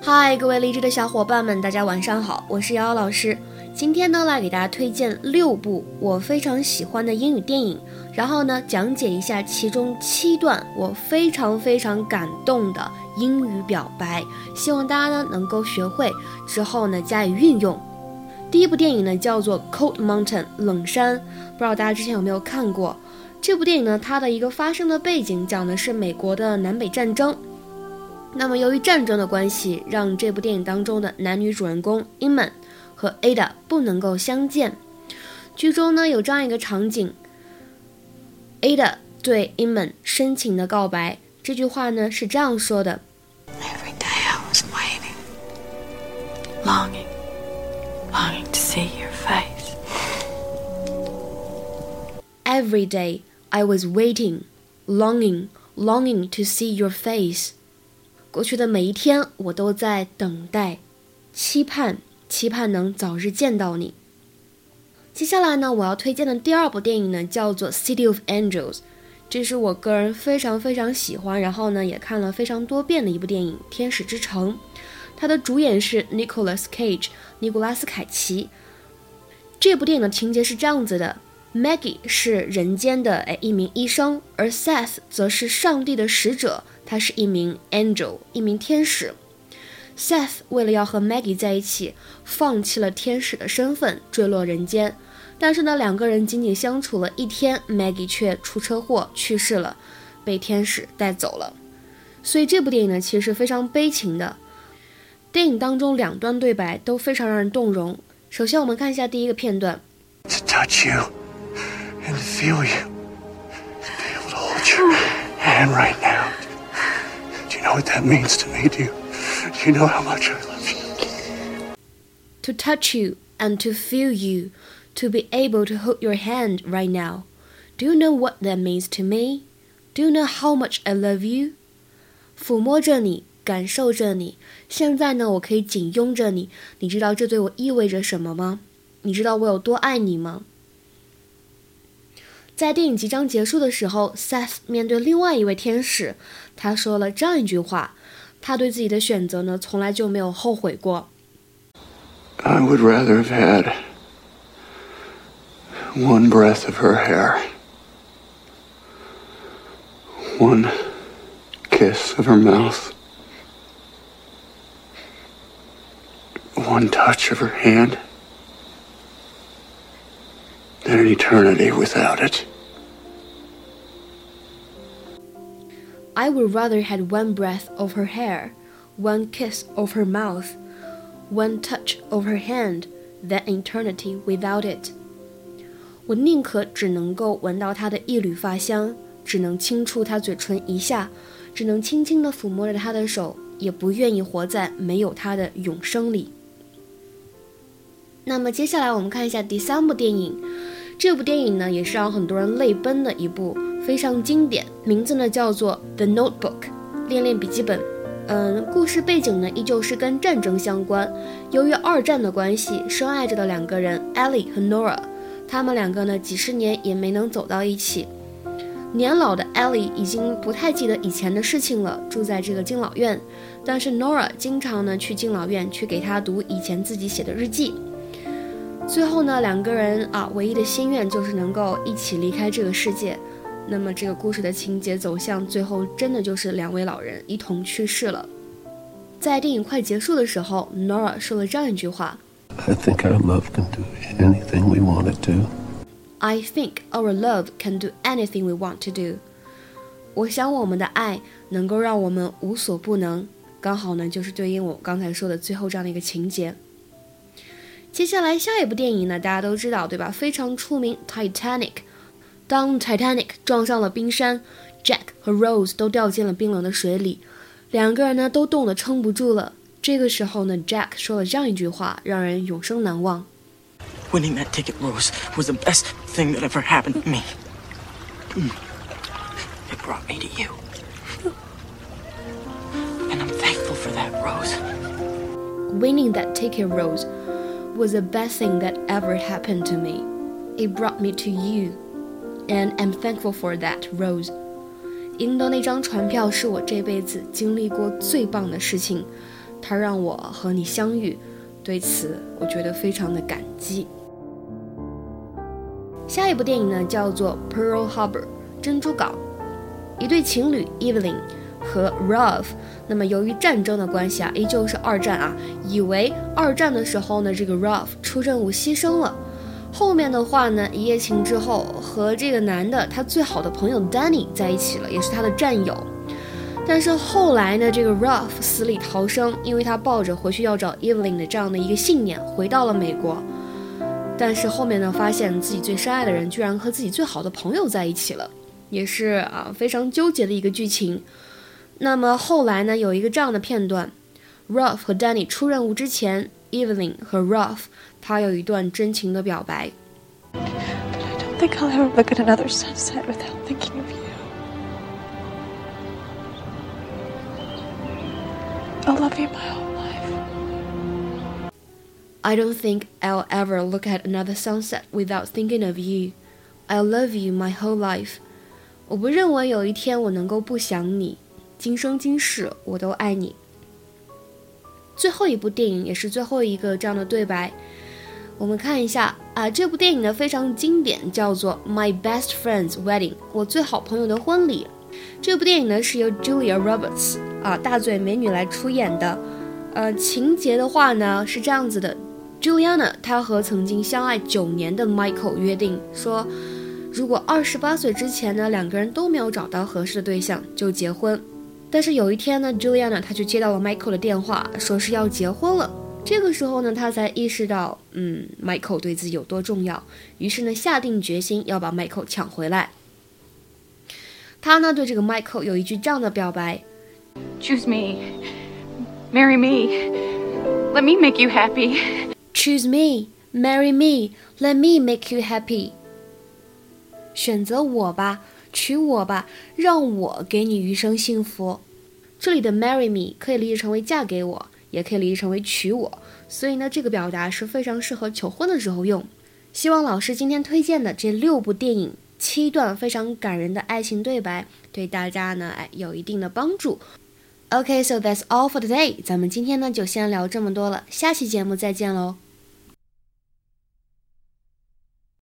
嗨，各位励志的小伙伴们，大家晚上好，我是瑶瑶老师。今天呢，来给大家推荐六部我非常喜欢的英语电影，然后呢，讲解一下其中七段我非常非常感动的英语表白，希望大家呢能够学会之后呢加以运用。第一部电影呢叫做《Cold Mountain》冷山，不知道大家之前有没有看过这部电影呢？它的一个发生的背景讲的是美国的南北战争。那么，由于战争的关系，让这部电影当中的男女主人公 Iman 和 Ada 不能够相见。剧中呢有这样一个场景：Ada 对 Iman 深情的告白，这句话呢是这样说的：Every day I was waiting, longing, longing to see your face. Every day I was waiting, longing, longing to see your face. 过去的每一天，我都在等待、期盼、期盼能早日见到你。接下来呢，我要推荐的第二部电影呢，叫做《City of Angels》，这是我个人非常非常喜欢，然后呢也看了非常多遍的一部电影《天使之城》。它的主演是 Nicolas Cage，尼古拉斯凯奇。这部电影的情节是这样子的：Maggie 是人间的哎一名医生，而 Seth 则是上帝的使者。他是一名 angel，一名天使。Seth 为了要和 Maggie 在一起，放弃了天使的身份，坠落人间。但是呢，两个人仅仅相处了一天，Maggie 却出车祸去世了，被天使带走了。所以这部电影呢，其实是非常悲情的。电影当中两段对白都非常让人动容。首先，我们看一下第一个片段。To touch you and feel you, to be able to hold your hand right now. you know what that means to me? Do you, do you know how much I love you? To touch you and to feel you, to be able to hold your hand right now. Do you know what that means to me? Do you know how much I love you? 抚摸着你，感受着你。现在呢，我可以紧拥着你。你知道这对我意味着什么吗？你知道我有多爱你吗？ 在电影即将结束的时候，Seth 面对另外一位天使，他说了这样一句话：他对自己的选择呢，从来就没有后悔过。I would rather have had one breath of her hair, one kiss of her mouth, one touch of her hand. Than an eternity without it. I would rather had one breath of her hair, one kiss of her mouth, one touch of her hand than eternity without it. 我宁可只能够闻到她的一缕发香，只能轻触她嘴唇一下，只能轻轻地抚摸着她的手，也不愿意活在没有她的永生里。那么接下来我们看一下第三部电影。这部电影呢，也是让很多人泪奔的一部非常经典，名字呢叫做《The Notebook》恋恋笔记本。嗯，故事背景呢依旧是跟战争相关。由于二战的关系，深爱着的两个人 Ellie 和 Nora，他们两个呢几十年也没能走到一起。年老的 Ellie 已经不太记得以前的事情了，住在这个敬老院，但是 Nora 经常呢去敬老院去给他读以前自己写的日记。最后呢，两个人啊，唯一的心愿就是能够一起离开这个世界。那么这个故事的情节走向，最后真的就是两位老人一同去世了。在电影快结束的时候，Nora 说了这样一句话：“I think our love can do anything we want it to.” I think our love can do anything we want to do. 我想我们的爱能够让我们无所不能。刚好呢，就是对应我刚才说的最后这样的一个情节。接下来下一部电影呢，大家都知道对吧？非常出名，Titanic。当 Titanic 撞上了冰山，Jack 和 Rose 都掉进了冰冷的水里，两个人呢都冻得撑不住了。这个时候呢，Jack 说了这样一句话，让人永生难忘：“Winning that ticket, Rose, was the best thing that ever happened to me. It brought me to you, and I'm thankful for that, Rose. Winning that ticket, Rose.” was the best thing that ever happened to me. It brought me to you, and I'm thankful for that, Rose. 赢得那张船票是我这辈子经历过最棒的事情。 他让我和你相遇，对此我觉得非常的感激。下一部电影呢，叫做《Pearl Harbor》珍珠港，一对情侣 Evelyn 和 Ralph，那么由于战争的关系啊，依旧是二战啊，以为二战的时候呢，这个 Ralph 出任务牺牲了。后面的话呢，一夜情之后和这个男的他最好的朋友 Danny 在一起了，也是他的战友。但是后来呢，这个 Ralph 死里逃生，因为他抱着回去要找 Evelyn 的这样的一个信念，回到了美国。但是后面呢，发现自己最深爱的人居然和自己最好的朋友在一起了，也是啊非常纠结的一个剧情。那么后来呢，有一个这样的片段，Ralph 和 Danny 出任务之前，Evelyn 和 Ralph 他有一段真情的表白。I don't think I'll ever look at another sunset without thinking of you. I'll love you my whole life. I don't think I'll ever look at another sunset without thinking of you. I'll love you my whole life. 我不认为有一天我能够不想你， 今生今世我都爱你。最后一部电影也是最后一个这样的对白，我们看一下啊，这部电影呢非常经典，叫做《My Best Friend's Wedding》，我最好朋友的婚礼。这部电影呢是由 Julia Roberts 啊大嘴美女来出演的。呃，情节的话呢是这样子的，Juliana 她和曾经相爱九年的 Michael 约定说，如果二十八岁之前呢两个人都没有找到合适的对象，就结婚。但是有一天呢，Juliana 她就接到了 Michael 的电话，说是要结婚了。这个时候呢，她才意识到，嗯，Michael 对自己有多重要，于是呢下定决心要把 Michael 抢回来。他呢对这个 Michael 有一句这样的表白 Choose me. Marry me. Let me make you happy.：“Choose me, marry me, let me make you happy。”选择我吧，娶我吧，让我给你余生幸福。这里的 marry me 可以理解成为嫁给我，也可以理解成为娶我，所以呢，这个表达是非常适合求婚的时候用。希望老师今天推荐的这六部电影。七段非常感人的爱情对白，对大家呢，哎，有一定的帮助。OK，so that's all for today。咱们今天呢就先聊这么多了，下期节目再见喽。